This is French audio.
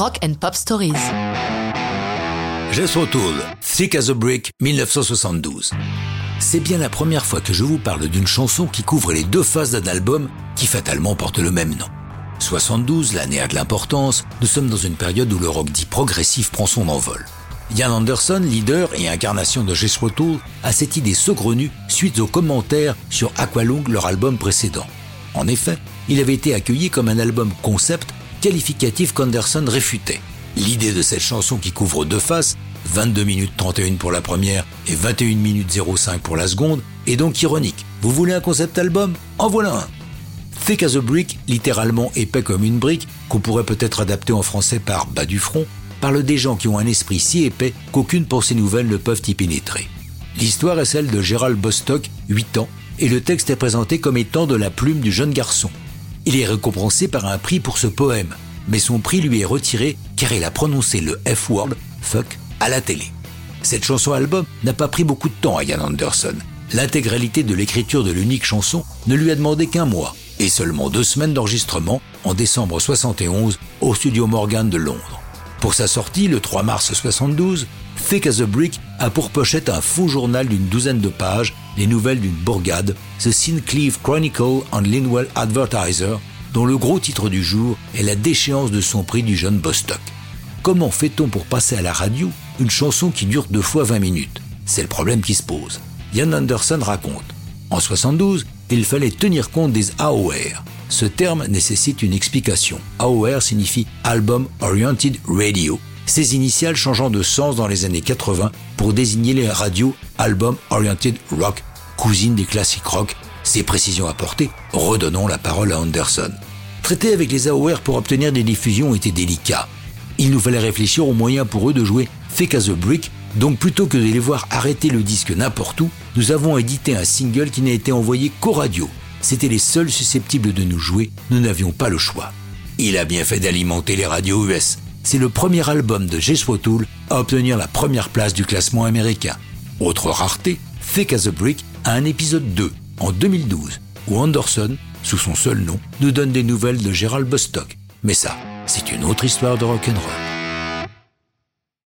Rock and Pop Stories. Jethro Tull, Thick as a Brick, 1972. C'est bien la première fois que je vous parle d'une chanson qui couvre les deux phases d'un album qui fatalement porte le même nom. 72, l'année a de l'importance, nous sommes dans une période où le rock dit progressif prend son envol. Ian Anderson, leader et incarnation de Jethro Tull, a cette idée saugrenue suite aux commentaires sur Aqualung, leur album précédent. En effet, il avait été accueilli comme un album concept qualificatif qu'Anderson réfutait. L'idée de cette chanson qui couvre deux faces, 22 minutes 31 pour la première et 21 minutes 05 pour la seconde, est donc ironique. Vous voulez un concept album? En voilà un Thick as a brick, littéralement épais comme une brique, qu'on pourrait peut-être adapter en français par bas du front, parle des gens qui ont un esprit si épais qu'aucune pensée nouvelle ne peuvent y pénétrer. L'histoire est celle de Gérald Bostock, 8 ans, et le texte est présenté comme étant de la plume du jeune garçon. Il est récompensé par un prix pour ce poème, mais son prix lui est retiré car il a prononcé le F-word, fuck, à la télé. Cette chanson-album n'a pas pris beaucoup de temps à Ian Anderson. L'intégralité de l'écriture de l'unique chanson ne lui a demandé qu'un mois et seulement deux semaines d'enregistrement en décembre 71 au studio Morgan de Londres. Pour sa sortie, le 3 mars 72, Thick as a Brick a pour pochette un faux journal d'une douzaine de pages, les nouvelles d'une bourgade, The Sinclair Chronicle and Linwell Advertiser, dont le gros titre du jour est la déchéance de son prix du jeune Bostock. Comment fait-on pour passer à la radio une chanson qui dure deux fois 20 minutes? C'est le problème qui se pose. Ian Anderson raconte. En 72, il fallait tenir compte des AOR, ce terme nécessite une explication. AOR signifie Album Oriented Radio, ces initiales changeant de sens dans les années 80 pour désigner les radios Album Oriented Rock, cousine des classiques rock. Ces précisions apportées, redonnons la parole à Anderson. Traiter avec les AOR pour obtenir des diffusions était délicat. Il nous fallait réfléchir aux moyens pour eux de jouer Fake as a Brick, donc plutôt que de les voir arrêter le disque n'importe où, nous avons édité un single qui n'a été envoyé qu'aux radios c'était les seuls susceptibles de nous jouer, nous n'avions pas le choix. Il a bien fait d'alimenter les radios US. C'est le premier album de Joshua Tool à obtenir la première place du classement américain. Autre rareté, Thick as a Brick a un épisode 2 en 2012 où Anderson, sous son seul nom, nous donne des nouvelles de Gerald Bostock. Mais ça, c'est une autre histoire de rock'n'roll.